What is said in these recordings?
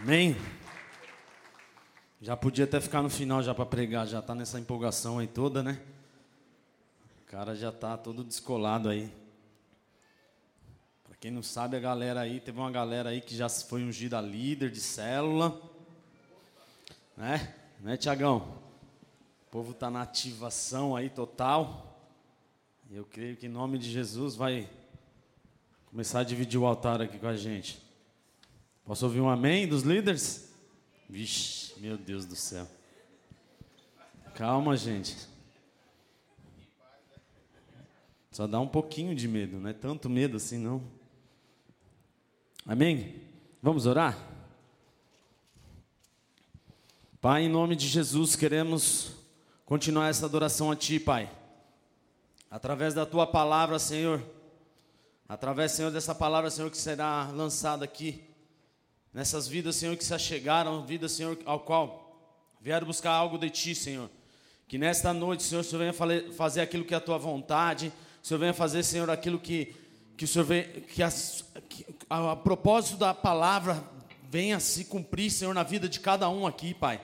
Amém? Já podia até ficar no final já para pregar, já tá nessa empolgação aí toda, né? O cara já tá todo descolado aí. Para quem não sabe, a galera aí, teve uma galera aí que já foi ungida líder de célula. Né? Né, Tiagão? O povo tá na ativação aí total. Eu creio que em nome de Jesus vai começar a dividir o altar aqui com a gente. Posso ouvir um amém dos líderes? Vixe, meu Deus do céu. Calma, gente. Só dá um pouquinho de medo, não é tanto medo assim, não. Amém? Vamos orar? Pai, em nome de Jesus, queremos continuar essa adoração a Ti, Pai. Através da Tua palavra, Senhor. Através, Senhor, dessa palavra, Senhor, que será lançada aqui nessas vidas, Senhor, que se achegaram, vidas, Senhor, ao qual vieram buscar algo de Ti, Senhor. Que nesta noite, Senhor, o Senhor venha fazer aquilo que é a Tua vontade, o Senhor venha fazer, Senhor, aquilo que, que o Senhor vem, que, as, que a, a propósito da palavra venha se cumprir, Senhor, na vida de cada um aqui, Pai.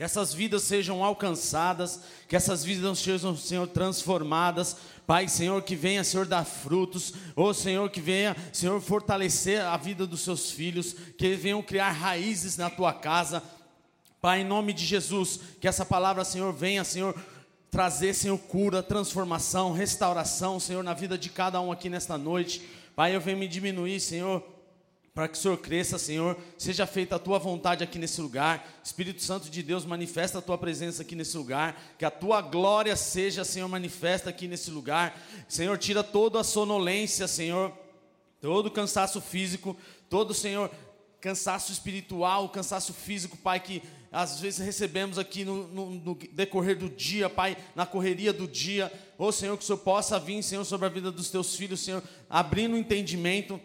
Que essas vidas sejam alcançadas, que essas vidas sejam, Senhor, transformadas. Pai, Senhor, que venha, Senhor, dar frutos. Ô, Senhor, que venha, Senhor, fortalecer a vida dos seus filhos. Que venham criar raízes na tua casa. Pai, em nome de Jesus, que essa palavra, Senhor, venha, Senhor, trazer, Senhor, cura, transformação, restauração, Senhor, na vida de cada um aqui nesta noite. Pai, eu venho me diminuir, Senhor para que o Senhor cresça, Senhor, seja feita a tua vontade aqui nesse lugar. Espírito Santo de Deus, manifesta a tua presença aqui nesse lugar. Que a tua glória seja, Senhor, manifesta aqui nesse lugar. Senhor, tira toda a sonolência, Senhor, todo o cansaço físico, todo, Senhor, cansaço espiritual, cansaço físico, Pai, que às vezes recebemos aqui no, no, no, decorrer do dia, Pai, na correria do dia. Ô Senhor, que o Senhor possa vir, Senhor, sobre a vida dos teus filhos, Senhor, abrindo o entendimento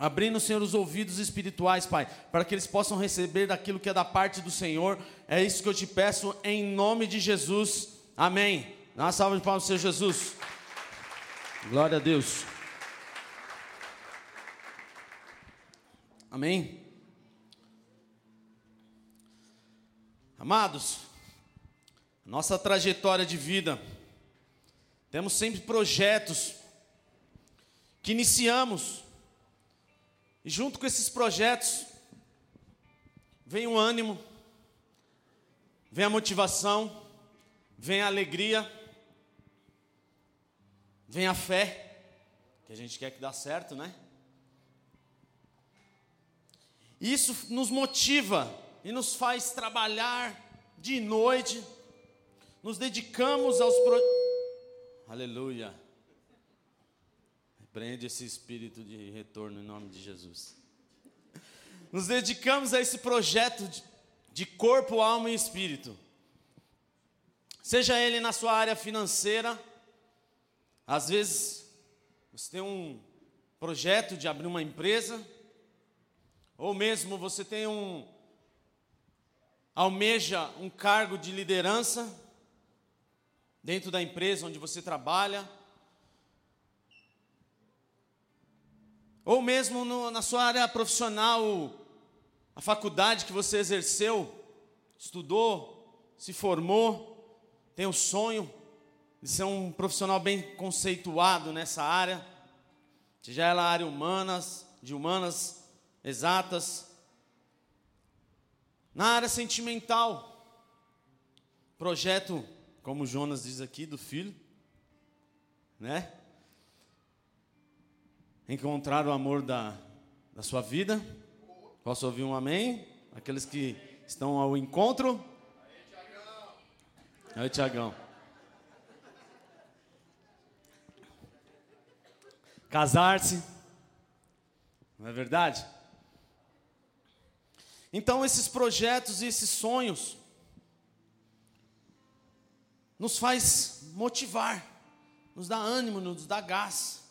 Abrindo, Senhor, os ouvidos espirituais, Pai, para que eles possam receber daquilo que é da parte do Senhor. É isso que eu te peço em nome de Jesus. Amém. Dá uma salva de palmas, Senhor Jesus. Glória a Deus. Amém. Amados, nossa trajetória de vida, temos sempre projetos que iniciamos e junto com esses projetos, vem o ânimo, vem a motivação, vem a alegria, vem a fé, que a gente quer que dá certo, né? Isso nos motiva e nos faz trabalhar de noite, nos dedicamos aos pro... Aleluia. Prende esse espírito de retorno em nome de Jesus. Nos dedicamos a esse projeto de, corpo, alma e espírito. Seja ele na sua área financeira, às vezes você tem um projeto de abrir uma empresa, ou mesmo você tem um almeja um cargo de liderança dentro da empresa onde você trabalha, ou mesmo no, na sua área profissional, a faculdade que você exerceu, estudou, se formou, tem o sonho de ser um profissional bem conceituado nessa área, seja ela área humanas, de humanas exatas, na área sentimental, projeto, como Jonas diz aqui, do filho, né? Encontrar o amor da, da sua vida? Posso ouvir um amém? Aqueles que estão ao encontro? Aí, Tiagão. Casar-se, não é verdade? Então, esses projetos e esses sonhos nos faz motivar, nos dá ânimo, nos dá gás.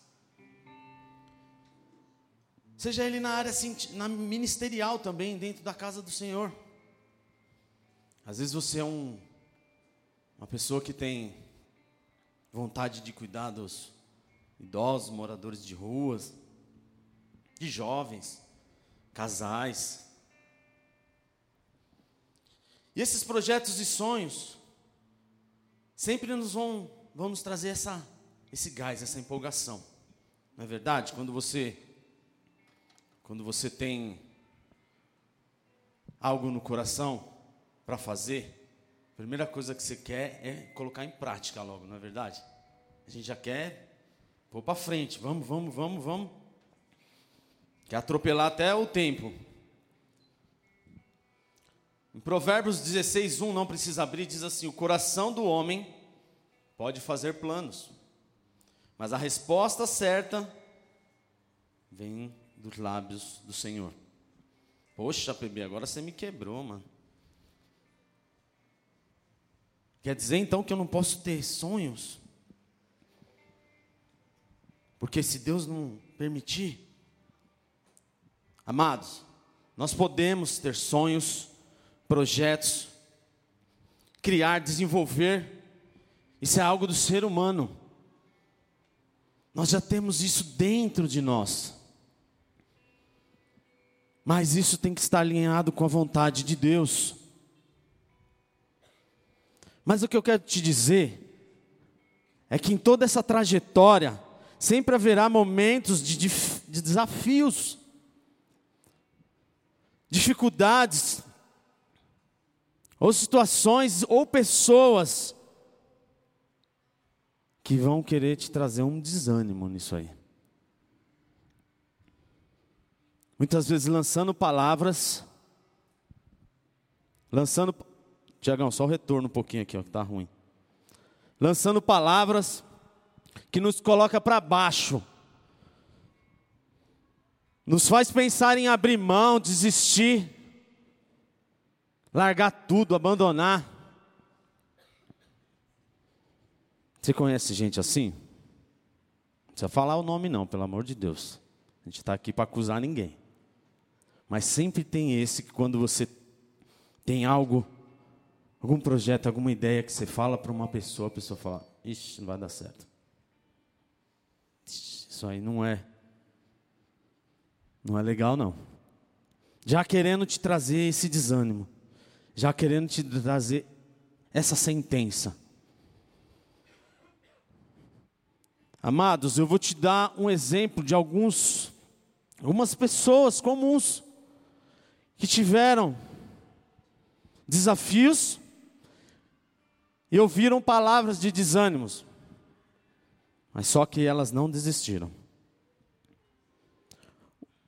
Seja ele na área na ministerial também, dentro da casa do Senhor. Às vezes você é um, uma pessoa que tem vontade de cuidar dos idosos, moradores de ruas, de jovens, casais. E esses projetos e sonhos sempre nos vão, vão nos trazer essa, esse gás, essa empolgação. Não é verdade? Quando você quando você tem algo no coração para fazer, a primeira coisa que você quer é colocar em prática logo, não é verdade? A gente já quer pôr para frente, vamos, vamos, vamos, vamos. Quer atropelar até o tempo. Em Provérbios 16, 1, não precisa abrir, diz assim: O coração do homem pode fazer planos, mas a resposta certa vem dos lábios do Senhor. Poxa, PB, agora você me quebrou, mano. Quer dizer então que eu não posso ter sonhos? Porque se Deus não permitir, amados, nós podemos ter sonhos, projetos, criar, desenvolver, isso é algo do ser humano. Nós já temos isso dentro de nós. Mas isso tem que estar alinhado com a vontade de Deus. Mas o que eu quero te dizer é que em toda essa trajetória sempre haverá momentos de, de, de desafios, dificuldades, ou situações, ou pessoas que vão querer te trazer um desânimo nisso aí. Muitas vezes lançando palavras, lançando. Tiagão, só o retorno um pouquinho aqui, ó, que tá ruim. Lançando palavras que nos coloca para baixo. Nos faz pensar em abrir mão, desistir, largar tudo, abandonar. Você conhece gente assim? Não precisa falar o nome não, pelo amor de Deus. A gente está aqui para acusar ninguém. Mas sempre tem esse que quando você tem algo, algum projeto, alguma ideia que você fala para uma pessoa, a pessoa fala: Ixi, não vai dar certo. Isso aí não é. Não é legal, não. Já querendo te trazer esse desânimo. Já querendo te trazer essa sentença. Amados, eu vou te dar um exemplo de alguns, algumas pessoas comuns que tiveram desafios e ouviram palavras de desânimos, mas só que elas não desistiram.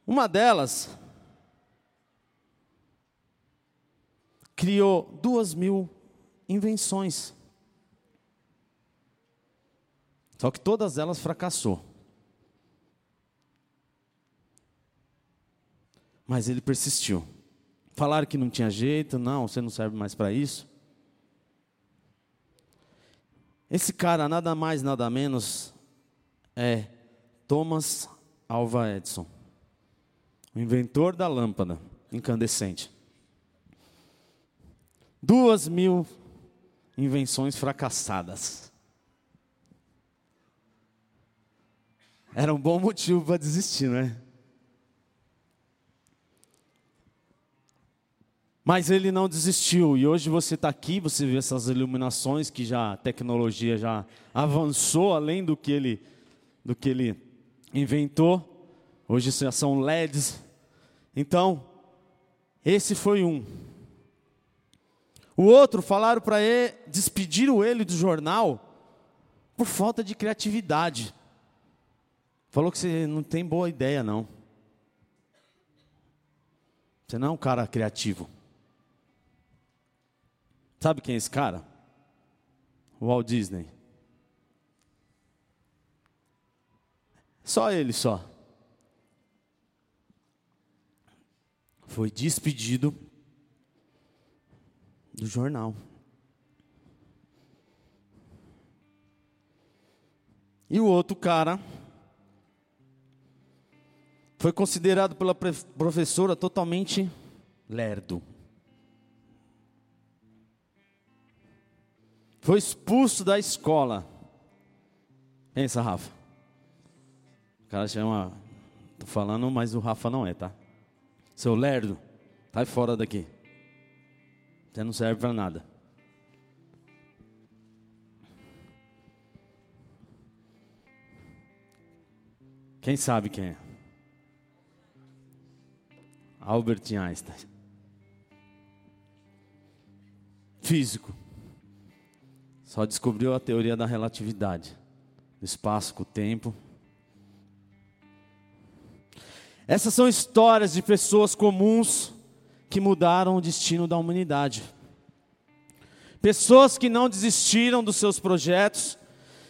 Uma delas criou duas mil invenções, só que todas elas fracassou. Mas ele persistiu. Falaram que não tinha jeito, não, você não serve mais para isso. Esse cara, nada mais, nada menos, é Thomas Alva Edison, o inventor da lâmpada incandescente. Duas mil invenções fracassadas. Era um bom motivo para desistir, não Mas ele não desistiu e hoje você está aqui, você vê essas iluminações que já a tecnologia já avançou além do que ele, do que ele inventou. Hoje já são LEDs. Então, esse foi um. O outro falaram para ele, despediram ele do jornal por falta de criatividade. Falou que você não tem boa ideia não. Você não é um cara criativo. Sabe quem é esse cara? O Walt Disney. Só ele só. Foi despedido do jornal. E o outro cara foi considerado pela professora totalmente lerdo. Foi expulso da escola. Pensa, Rafa. O cara chama. Tô falando, mas o Rafa não é, tá? Seu lerdo, sai fora daqui. Você não serve para nada. Quem sabe quem é? Albert Einstein. Físico. Só descobriu a teoria da relatividade. Do espaço com o tempo. Essas são histórias de pessoas comuns que mudaram o destino da humanidade. Pessoas que não desistiram dos seus projetos,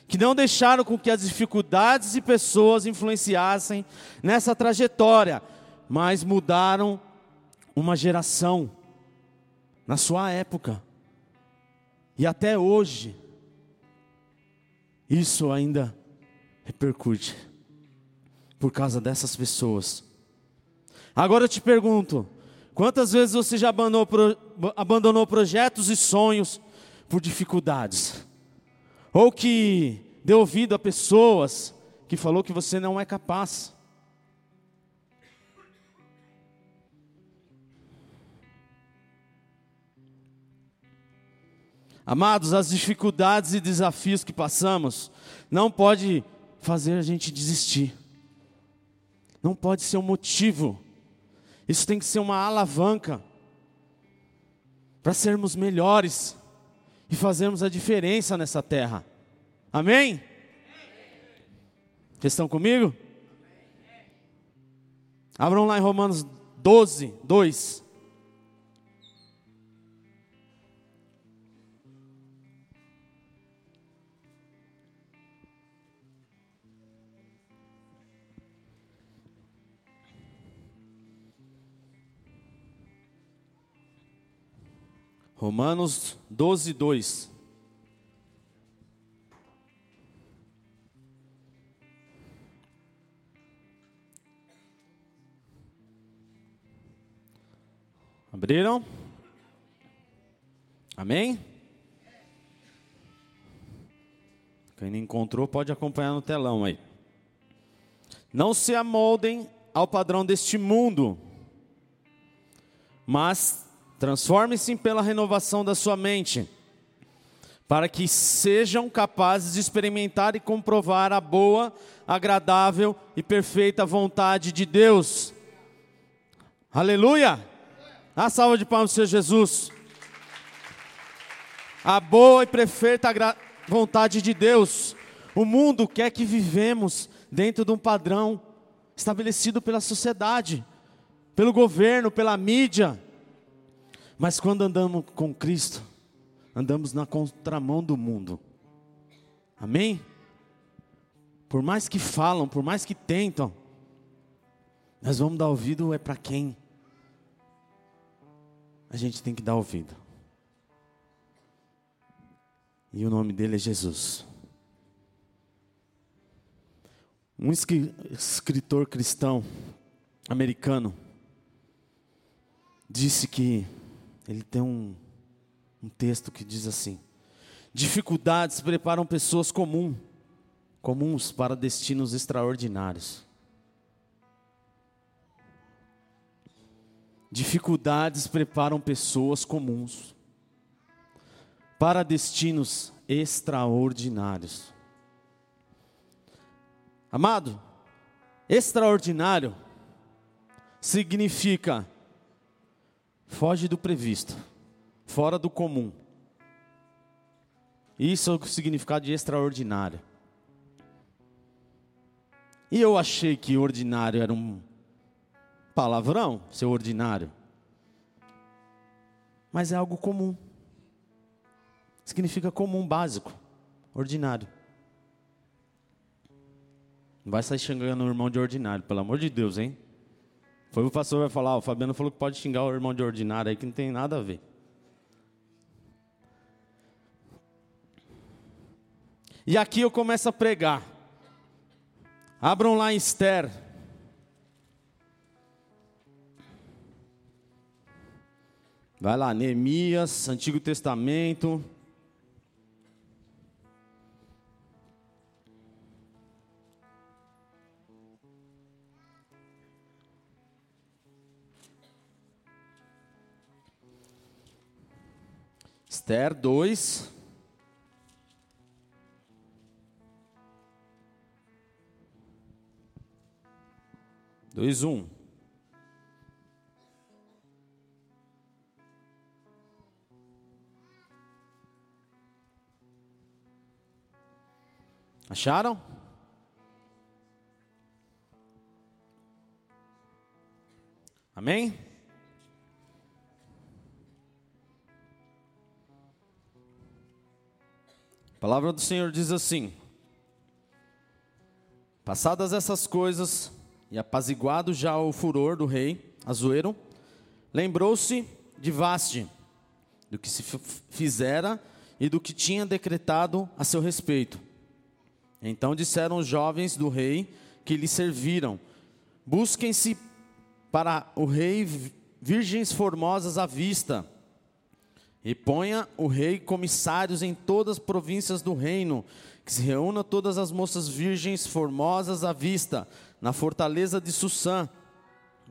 que não deixaram com que as dificuldades e pessoas influenciassem nessa trajetória, mas mudaram uma geração na sua época. E até hoje, isso ainda repercute por causa dessas pessoas. Agora eu te pergunto: quantas vezes você já abandonou, abandonou projetos e sonhos por dificuldades? Ou que deu ouvido a pessoas que falou que você não é capaz. Amados, as dificuldades e desafios que passamos não pode fazer a gente desistir. Não pode ser um motivo. Isso tem que ser uma alavanca para sermos melhores e fazermos a diferença nessa terra. Amém? Vocês estão comigo? Abram lá em Romanos 12, 2. Romanos 12, 2. Abriram? Amém? Quem não encontrou pode acompanhar no telão aí. Não se amoldem ao padrão deste mundo, mas Transforme-se pela renovação da sua mente, para que sejam capazes de experimentar e comprovar a boa, agradável e perfeita vontade de Deus. Aleluia! A salva de palmas, Senhor Jesus. A boa e perfeita vontade de Deus. O mundo quer que vivemos dentro de um padrão estabelecido pela sociedade, pelo governo, pela mídia mas quando andamos com Cristo, andamos na contramão do mundo. Amém? Por mais que falam, por mais que tentam, nós vamos dar ouvido é para quem? A gente tem que dar ouvido. E o nome dele é Jesus. Um escritor cristão americano disse que ele tem um, um texto que diz assim: Dificuldades preparam pessoas comum, comuns para destinos extraordinários. Dificuldades preparam pessoas comuns para destinos extraordinários. Amado, extraordinário significa Foge do previsto, fora do comum. Isso é o significado de extraordinário. E eu achei que ordinário era um palavrão, ser ordinário. Mas é algo comum. Significa comum, básico, ordinário. Não vai sair xingando o irmão de ordinário, pelo amor de Deus, hein? Foi o pastor vai falar, o Fabiano falou que pode xingar o irmão de ordinário aí que não tem nada a ver. E aqui eu começo a pregar. Abram lá Esther. Vai lá, Neemias, Antigo Testamento. Esther 2. Dois, um. Acharam? Amém? A palavra do Senhor diz assim: Passadas essas coisas, e apaziguado já o furor do rei Azuero, lembrou-se de Vaste, do que se fizera e do que tinha decretado a seu respeito. Então disseram os jovens do rei que lhe serviram: Busquem-se para o rei virgens formosas à vista, e ponha o rei comissários em todas as províncias do reino, que se reúna todas as moças virgens formosas à vista, na fortaleza de Sussã,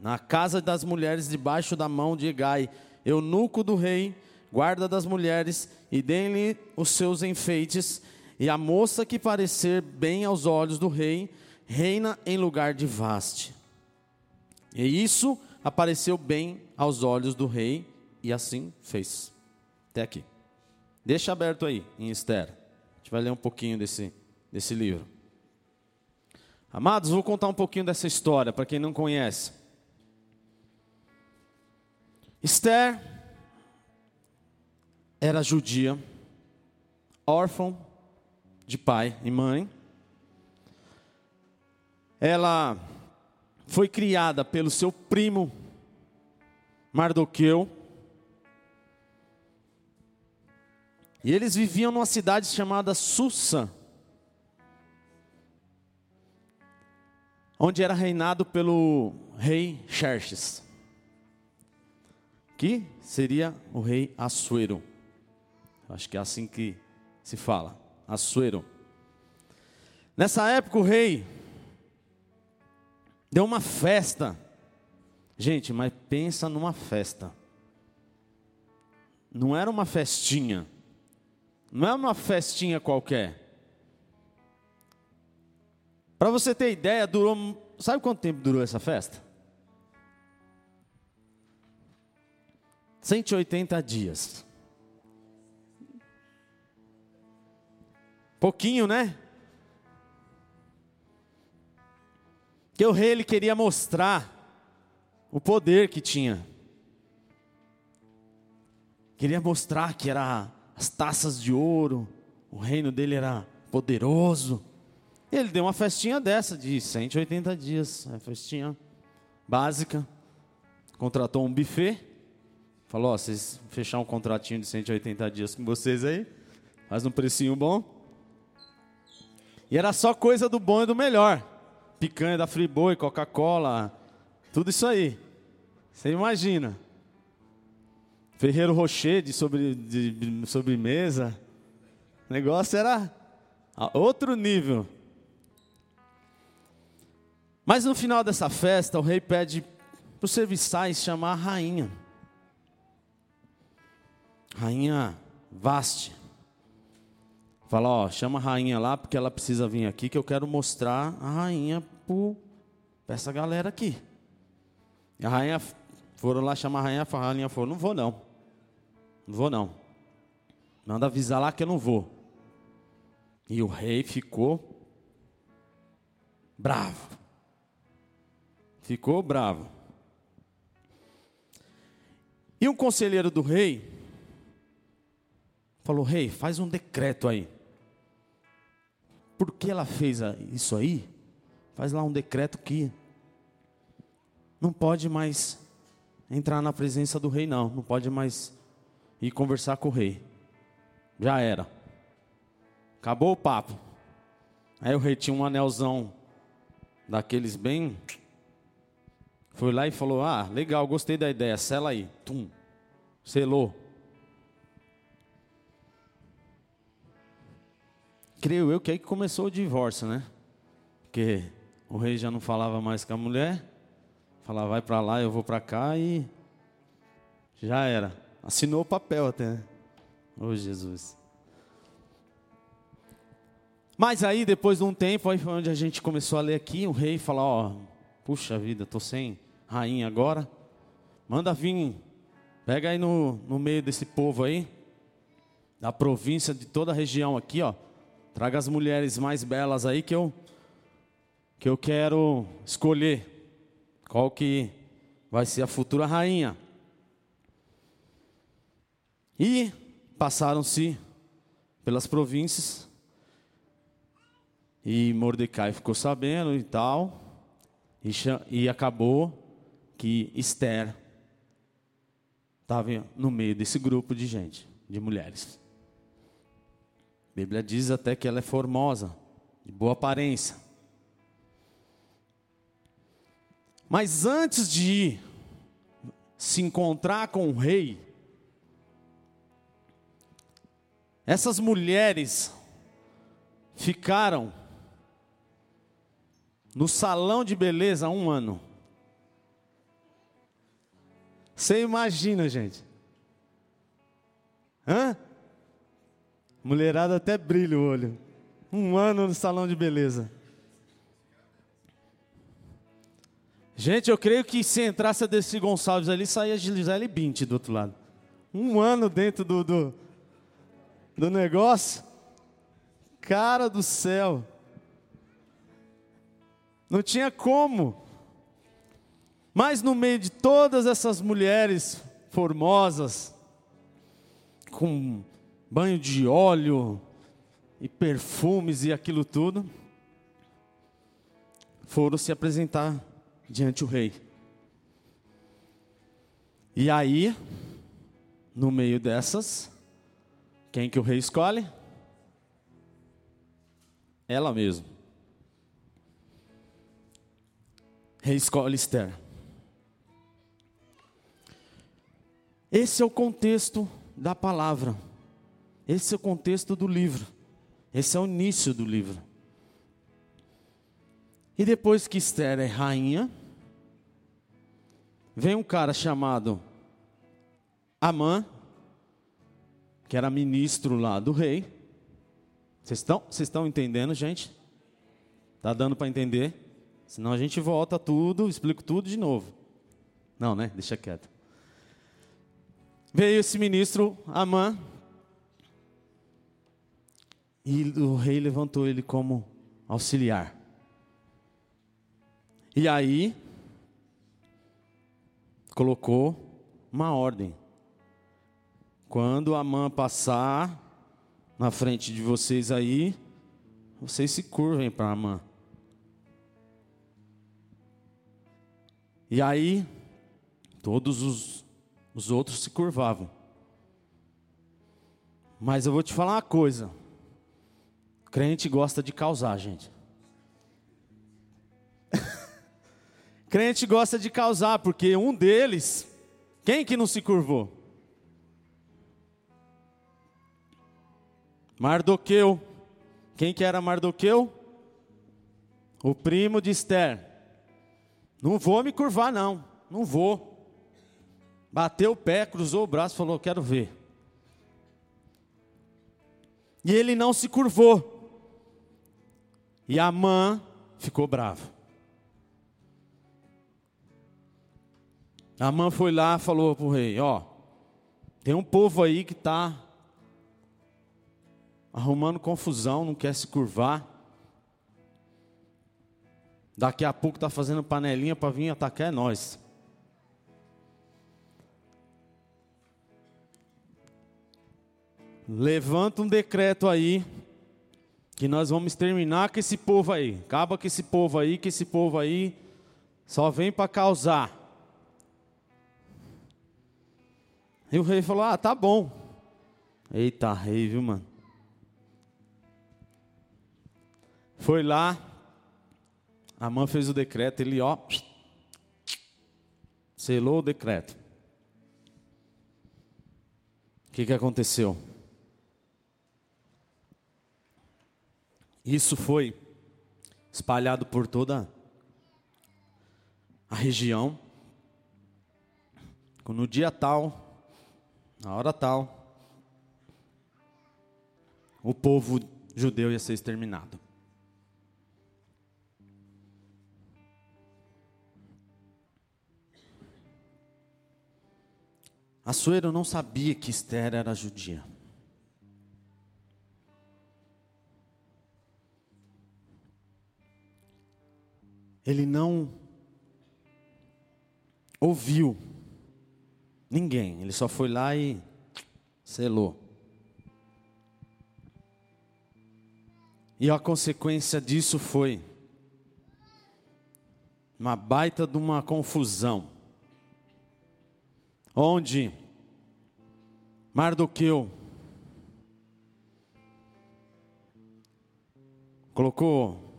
na casa das mulheres debaixo da mão de Egai, eunuco do rei, guarda das mulheres, e deem-lhe os seus enfeites, e a moça que parecer bem aos olhos do rei, reina em lugar de vaste. E isso apareceu bem aos olhos do rei, e assim fez. Até aqui. Deixa aberto aí, em Esther. A gente vai ler um pouquinho desse, desse livro. Amados, vou contar um pouquinho dessa história para quem não conhece. Esther era judia, órfã de pai e mãe. Ela foi criada pelo seu primo Mardoqueu. E eles viviam numa cidade chamada Susa, onde era reinado pelo rei Xerxes, que seria o rei Assuero. Acho que é assim que se fala, Assuero. Nessa época o rei Deu uma festa. Gente, mas pensa numa festa. Não era uma festinha. Não é uma festinha qualquer. Para você ter ideia, durou. Sabe quanto tempo durou essa festa? 180 dias. Pouquinho, né? que o rei ele queria mostrar o poder que tinha. Queria mostrar que era as taças de ouro, o reino dele era poderoso. Ele deu uma festinha dessa de 180 dias, uma festinha básica. Contratou um buffet. Falou: ó, vocês fechar um contratinho de 180 dias com vocês aí, faz um precinho bom. E era só coisa do bom e do melhor picanha da Friboi, Coca-Cola, tudo isso aí. Você imagina. Ferreiro Rocher de, sobre, de sobremesa. O negócio era outro nível. Mas no final dessa festa, o rei pede para os serviçais chamar a rainha. Rainha Vaste. Fala, ó, chama a rainha lá porque ela precisa vir aqui que eu quero mostrar a rainha para essa galera aqui. E a rainha foram lá chamar a rainha, a rainha falou: "Não vou não. Não vou não. Manda avisar lá que eu não vou." E o rei ficou bravo. Ficou bravo. E um conselheiro do rei falou: Rei, faz um decreto aí por que ela fez isso aí, faz lá um decreto que não pode mais entrar na presença do rei, não. Não pode mais ir conversar com o rei. Já era. Acabou o papo. Aí o rei tinha um anelzão daqueles bem. Foi lá e falou: Ah, legal, gostei da ideia, sela aí. Tum. Selou. creio eu que aí que começou o divórcio, né? Porque o rei já não falava mais com a mulher, falava vai para lá, eu vou para cá e já era. Assinou o papel até. Né? Oh, Jesus. Mas aí, depois de um tempo, aí foi onde a gente começou a ler aqui, o rei falou, ó, puxa vida, tô sem rainha agora. Manda vir, pega aí no, no meio desse povo aí, da província, de toda a região aqui, ó. Traga as mulheres mais belas aí que eu, que eu quero escolher. Qual que vai ser a futura rainha. E passaram-se pelas províncias e Mordecai ficou sabendo e tal, e, e acabou que Esther estava no meio desse grupo de gente, de mulheres. A Bíblia diz até que ela é formosa, de boa aparência. Mas antes de se encontrar com o rei, essas mulheres ficaram no salão de beleza um ano. Você imagina, gente? Hã? Mulherada até brilha o olho. Um ano no salão de beleza. Gente, eu creio que se entrasse a Desi Gonçalves ali, saía Gisele Bint do outro lado. Um ano dentro do, do, do negócio. Cara do céu. Não tinha como. Mas no meio de todas essas mulheres formosas, com banho de óleo e perfumes e aquilo tudo, foram se apresentar diante do rei. E aí, no meio dessas, quem que o rei escolhe? Ela mesma. Rei escolhe Esther. Esse é o contexto da palavra. Esse é o contexto do livro. Esse é o início do livro. E depois que Esther é rainha, vem um cara chamado Amã, que era ministro lá do rei. Vocês estão, vocês estão entendendo, gente? Tá dando para entender? Senão a gente volta tudo, explico tudo de novo. Não, né? Deixa quieto. Veio esse ministro Amã. E o rei levantou ele como auxiliar. E aí, colocou uma ordem. Quando Amã passar na frente de vocês aí, vocês se curvem para Amã. E aí, todos os, os outros se curvavam. Mas eu vou te falar uma coisa: crente gosta de causar, gente. crente gosta de causar, porque um deles, quem que não se curvou? Mardoqueu. Quem que era Mardoqueu? O primo de Esther. Não vou me curvar, não. Não vou. Bateu o pé, cruzou o braço, falou: Quero ver. E ele não se curvou. E a mãe ficou brava. A mãe foi lá e falou para o rei: Ó, tem um povo aí que está arrumando confusão, não quer se curvar. Daqui a pouco está fazendo panelinha para vir atacar é nós. Levanta um decreto aí que nós vamos terminar com esse povo aí. Acaba com esse povo aí, que esse povo aí só vem para causar. E o rei falou: "Ah, tá bom". Eita, rei, viu, mano? Foi lá, a mãe fez o decreto, ele ó, selou o decreto. O que, que aconteceu? Isso foi espalhado por toda a região. No dia tal, na hora tal, o povo judeu ia ser exterminado. Assuero não sabia que Esther era judia. Ele não ouviu ninguém, ele só foi lá e selou. E a consequência disso foi uma baita de uma confusão, onde Mardoqueu colocou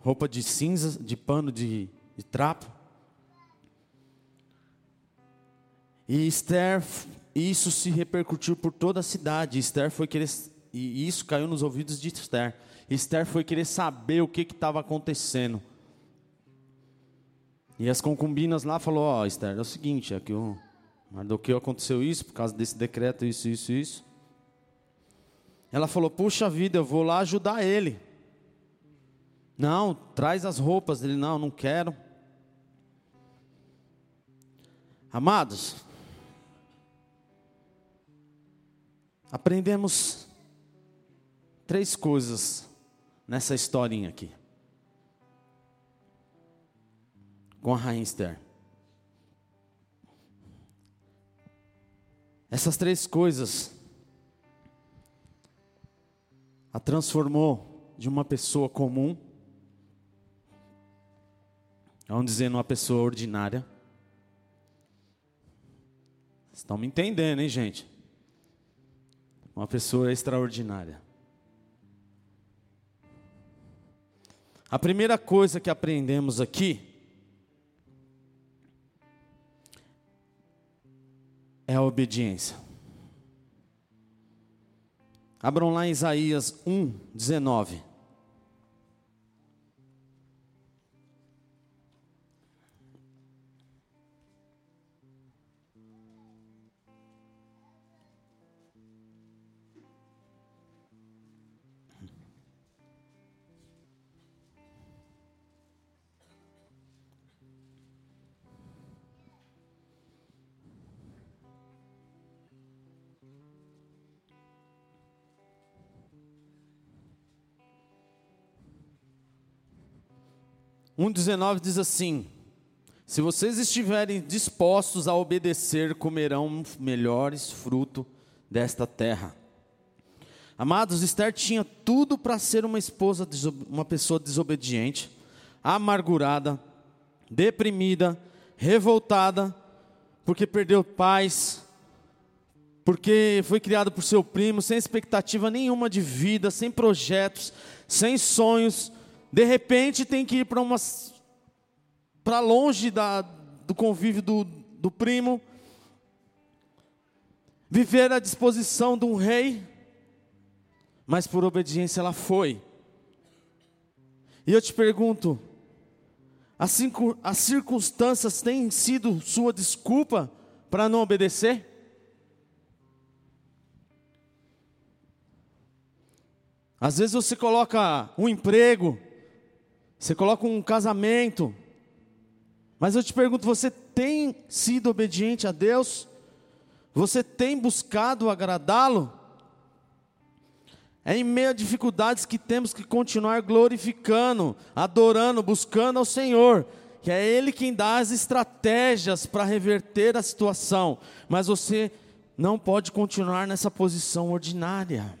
roupa de cinza, de pano de, de trapo. E Esther, isso se repercutiu por toda a cidade. Esther foi querer, e isso caiu nos ouvidos de Esther. Esther foi querer saber o que estava acontecendo. E as concubinas lá falou: Ó, oh, Esther, é o seguinte, é que o Mardoqueu aconteceu isso por causa desse decreto, isso, isso, isso. Ela falou: Puxa vida, eu vou lá ajudar ele. Não, traz as roupas dele. Não, não quero. Amados, aprendemos três coisas nessa historinha aqui. Com a Rainha Esther. Essas três coisas a transformou de uma pessoa comum Vamos dizer, uma pessoa ordinária. Estão me entendendo, hein, gente? Uma pessoa extraordinária. A primeira coisa que aprendemos aqui é a obediência. Abram lá Isaías 1, 19. 1,19 diz assim: Se vocês estiverem dispostos a obedecer, comerão melhores fruto desta terra. Amados, Esther tinha tudo para ser uma esposa, uma pessoa desobediente, amargurada, deprimida, revoltada, porque perdeu paz, porque foi criada por seu primo, sem expectativa nenhuma de vida, sem projetos, sem sonhos, de repente tem que ir para umas para longe da, do convívio do, do primo, viver à disposição de um rei, mas por obediência ela foi. E eu te pergunto, as, as circunstâncias têm sido sua desculpa para não obedecer? Às vezes você coloca um emprego, você coloca um casamento. Mas eu te pergunto: você tem sido obediente a Deus? Você tem buscado agradá-lo? É em meio a dificuldades que temos que continuar glorificando, adorando, buscando ao Senhor, que é Ele quem dá as estratégias para reverter a situação, mas você não pode continuar nessa posição ordinária.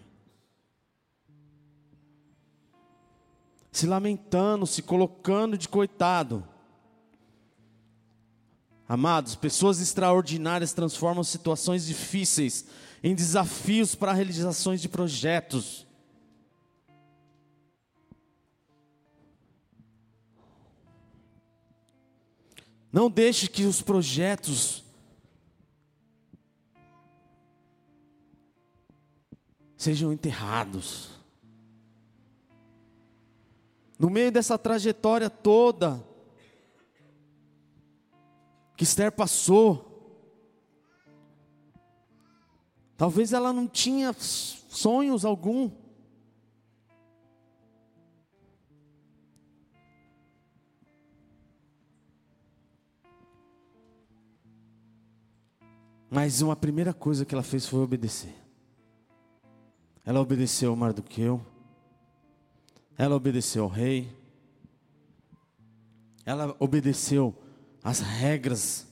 Se lamentando, se colocando de coitado. Amados, pessoas extraordinárias transformam situações difíceis em desafios para realizações de projetos. Não deixe que os projetos sejam enterrados. No meio dessa trajetória toda que Esther passou, Talvez ela não tinha sonhos algum. Mas uma primeira coisa que ela fez foi obedecer. Ela obedeceu ao Mardoqueu. Ela obedeceu ao rei. Ela obedeceu às regras.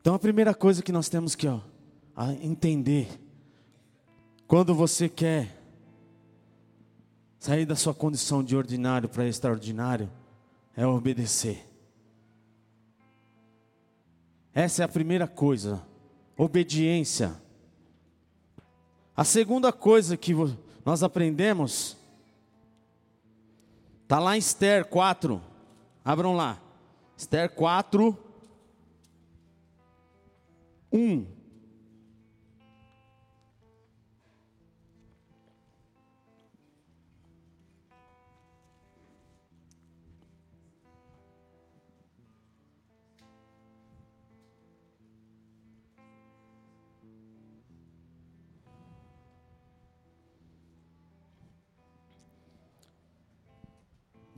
Então a primeira coisa que nós temos que ó, entender, quando você quer sair da sua condição de ordinário para extraordinário, é obedecer. Essa é a primeira coisa, obediência. A segunda coisa que nós aprendemos está lá em Esther 4. Abram lá. Esther 4, 1.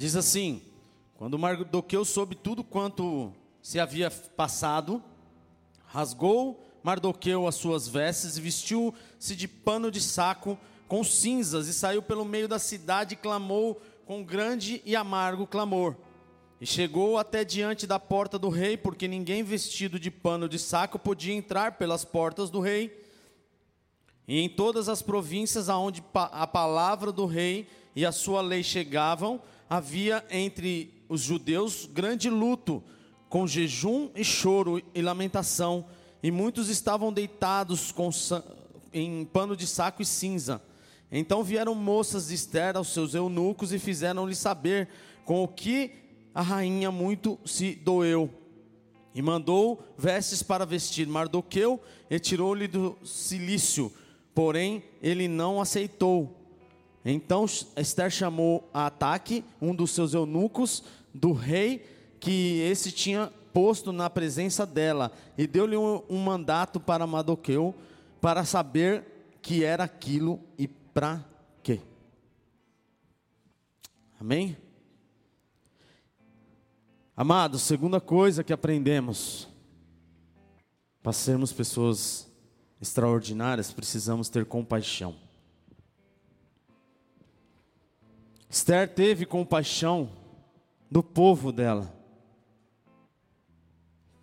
Diz assim: quando Mardoqueu soube tudo quanto se havia passado, rasgou Mardoqueu as suas vestes e vestiu-se de pano de saco com cinzas e saiu pelo meio da cidade e clamou com grande e amargo clamor. E chegou até diante da porta do rei, porque ninguém vestido de pano de saco podia entrar pelas portas do rei. E em todas as províncias aonde a palavra do rei e a sua lei chegavam, havia entre os judeus grande luto, com jejum e choro e lamentação, e muitos estavam deitados com, em pano de saco e cinza. Então vieram moças de Esther aos seus eunucos e fizeram-lhe saber com o que a rainha muito se doeu. E mandou vestes para vestir Mardoqueu e tirou-lhe do cilício, porém ele não aceitou. Então Esther chamou a Ataque, um dos seus eunucos, do rei, que esse tinha posto na presença dela, e deu-lhe um, um, mandato para Madoqueu, para saber que era aquilo e para quê. Amém? Amados, segunda coisa que aprendemos, para sermos pessoas extraordinárias, precisamos ter compaixão. Esther teve compaixão do povo dela.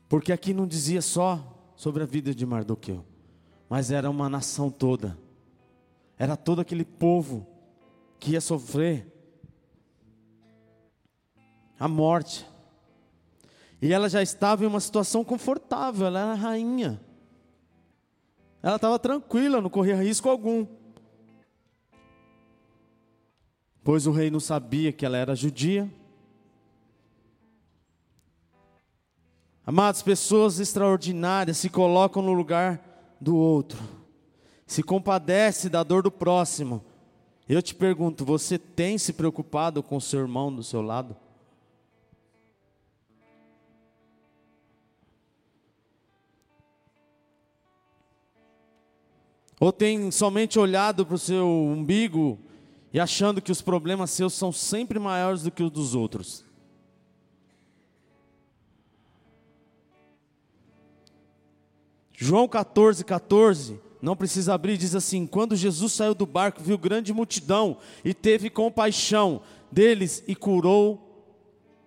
Porque aqui não dizia só sobre a vida de Mardoqueu, mas era uma nação toda. Era todo aquele povo que ia sofrer a morte. E ela já estava em uma situação confortável, ela era rainha. Ela estava tranquila, não corria risco algum pois o rei não sabia que ela era judia. Amados, pessoas extraordinárias se colocam no lugar do outro, se compadece da dor do próximo. Eu te pergunto, você tem se preocupado com o seu irmão do seu lado? Ou tem somente olhado para o seu umbigo e achando que os problemas seus são sempre maiores do que os dos outros. João 14, 14, não precisa abrir, diz assim: Quando Jesus saiu do barco, viu grande multidão e teve compaixão deles e curou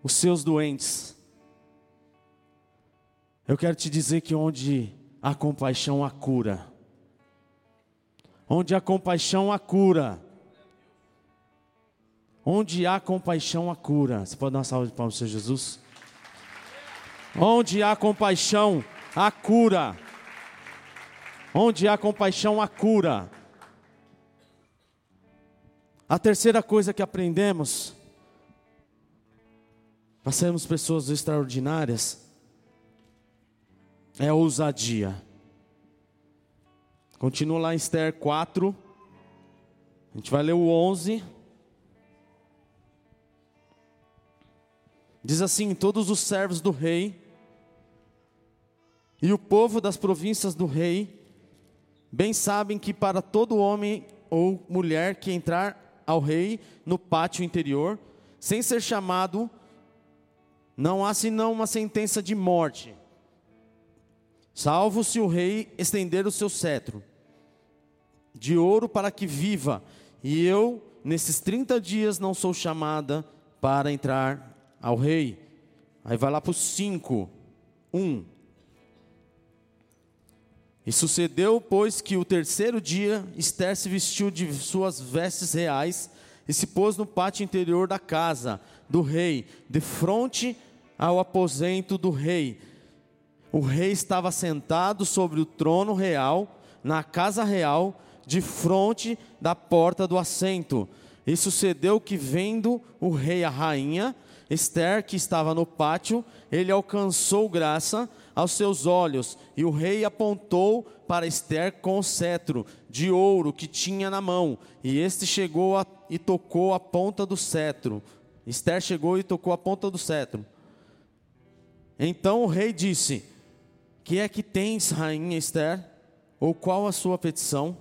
os seus doentes. Eu quero te dizer que onde há compaixão, há cura. Onde há compaixão, há cura. Onde há compaixão, há cura. Você pode dar uma salva de palmas para Jesus? Onde há compaixão, há cura. Onde há compaixão, há cura. A terceira coisa que aprendemos, para sermos pessoas extraordinárias, é ousadia. Continua lá em Esther 4, a gente vai ler o 11. Diz assim: Todos os servos do rei E o povo das províncias do rei bem sabem que para todo homem ou mulher que entrar ao rei no pátio interior, sem ser chamado, não há senão uma sentença de morte, salvo se o rei estender o seu cetro de ouro para que viva, e eu, nesses 30 dias, não sou chamada para entrar ao rei. Aí vai lá para o 5, 1. E sucedeu, pois, que o terceiro dia Esther se vestiu de suas vestes reais e se pôs no pátio interior da casa do rei, de frente ao aposento do rei. O rei estava sentado sobre o trono real, na casa real, de frente da porta do assento. E sucedeu que, vendo o rei a rainha, Esther, que estava no pátio, ele alcançou graça aos seus olhos, e o rei apontou para Esther com o cetro de ouro que tinha na mão, e este chegou a, e tocou a ponta do cetro. Esther chegou e tocou a ponta do cetro. Então o rei disse: Que é que tens, rainha Esther? Ou qual a sua petição?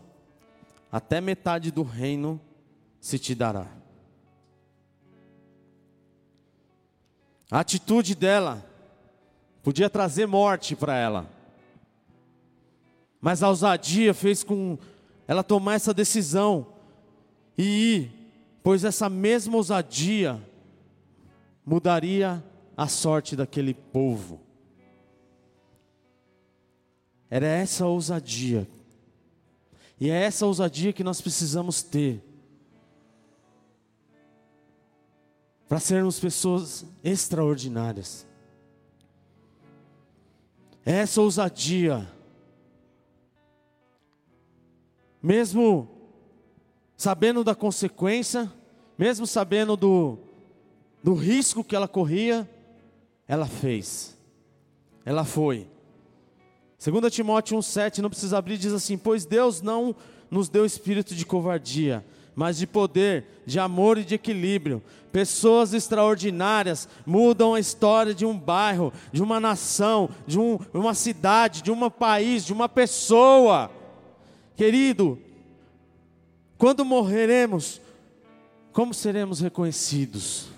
Até metade do reino se te dará. A atitude dela podia trazer morte para ela, mas a ousadia fez com ela tomar essa decisão e ir, pois essa mesma ousadia mudaria a sorte daquele povo. Era essa ousadia. E é essa ousadia que nós precisamos ter. Para sermos pessoas extraordinárias. Essa ousadia. Mesmo sabendo da consequência, mesmo sabendo do, do risco que ela corria, ela fez. Ela foi. 2 Timóteo 1,7, não precisa abrir, diz assim: Pois Deus não nos deu espírito de covardia, mas de poder, de amor e de equilíbrio. Pessoas extraordinárias mudam a história de um bairro, de uma nação, de um, uma cidade, de um país, de uma pessoa. Querido, quando morreremos, como seremos reconhecidos?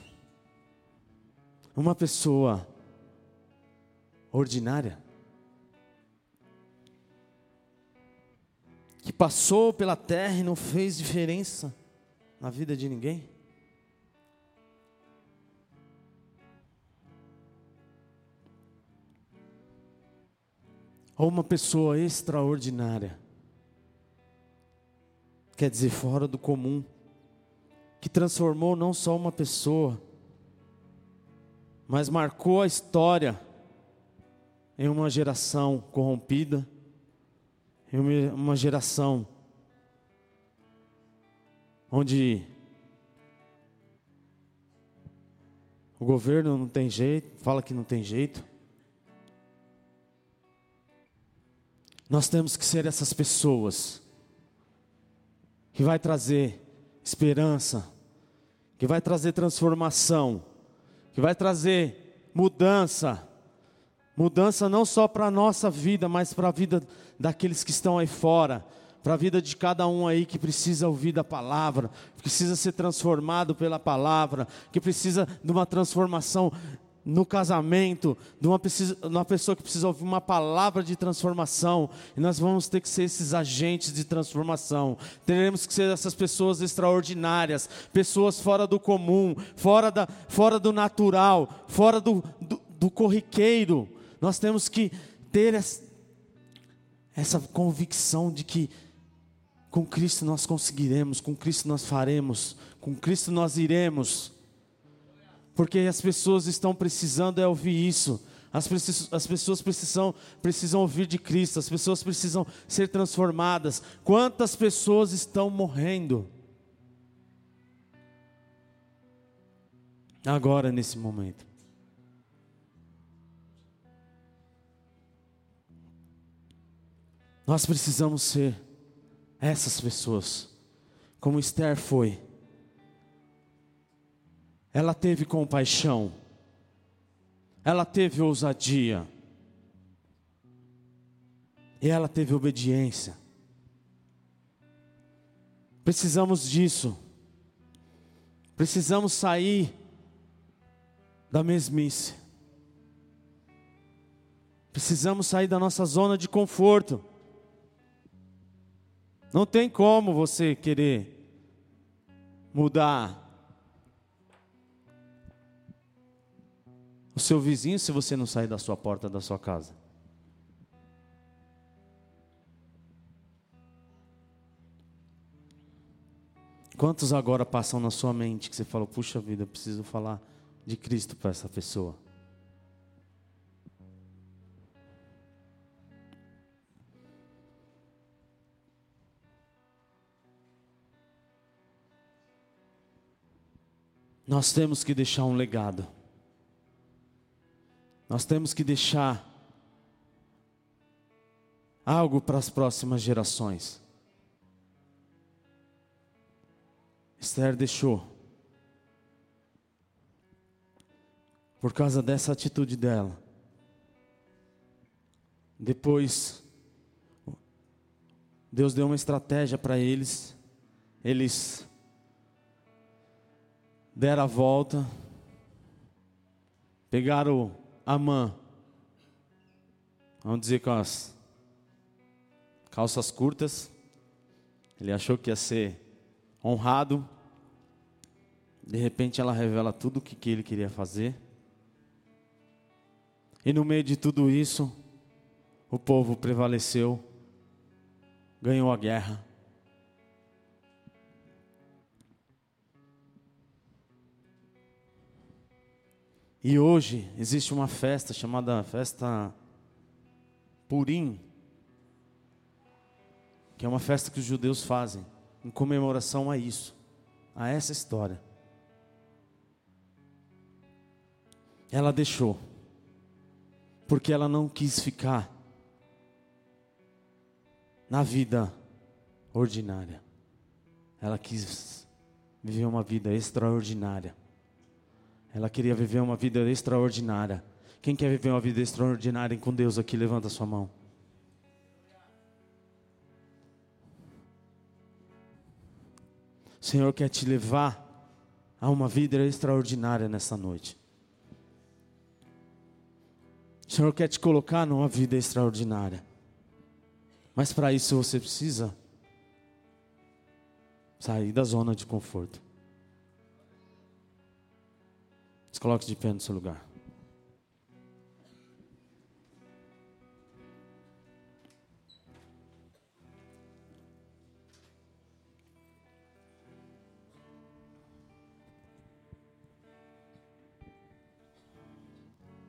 uma pessoa ordinária, passou pela terra e não fez diferença na vida de ninguém? Ou uma pessoa extraordinária, quer dizer, fora do comum, que transformou não só uma pessoa, mas marcou a história em uma geração corrompida, em uma geração onde o governo não tem jeito, fala que não tem jeito. Nós temos que ser essas pessoas que vai trazer esperança, que vai trazer transformação que vai trazer mudança. Mudança não só para a nossa vida, mas para a vida daqueles que estão aí fora, para a vida de cada um aí que precisa ouvir da palavra, que precisa ser transformado pela palavra, que precisa de uma transformação no casamento, de uma, precisa, uma pessoa que precisa ouvir uma palavra de transformação, e nós vamos ter que ser esses agentes de transformação, teremos que ser essas pessoas extraordinárias, pessoas fora do comum, fora, da, fora do natural, fora do, do, do corriqueiro, nós temos que ter essa, convicção de que com Cristo nós conseguiremos, com Cristo nós faremos, com Cristo nós iremos porque as pessoas estão precisando é ouvir isso. As, as, pessoas precisam, precisam ouvir de Cristo, as pessoas precisam ser transformadas. Quantas pessoas estão morrendo? Agora, nesse momento. Nós precisamos ser essas pessoas, como Esther foi. Ela teve compaixão. Ela teve ousadia. E ela teve obediência. Precisamos disso. Precisamos sair da mesmice. Precisamos sair da nossa zona de conforto. Não tem como você querer mudar o seu vizinho se você não sair da sua porta da sua casa. Quantos agora passam na sua mente que você fala, puxa vida, eu preciso falar de Cristo para essa pessoa? Nós temos que deixar um legado. Nós temos que deixar algo para as próximas gerações. Esther deixou. Por causa dessa atitude dela. Depois, Deus deu uma estratégia para eles. Eles deram a volta, pegaram Amã, vamos dizer com as calças curtas, ele achou que ia ser honrado, de repente ela revela tudo o que, que ele queria fazer, e no meio de tudo isso, o povo prevaleceu, ganhou a guerra. E hoje existe uma festa chamada Festa Purim, que é uma festa que os judeus fazem em comemoração a isso, a essa história. Ela deixou, porque ela não quis ficar na vida ordinária. Ela quis viver uma vida extraordinária. Ela queria viver uma vida extraordinária. Quem quer viver uma vida extraordinária com Deus aqui, levanta sua mão. O Senhor quer te levar a uma vida extraordinária nessa noite. O Senhor quer te colocar numa vida extraordinária. Mas para isso você precisa sair da zona de conforto. Se coloque de pé no seu lugar.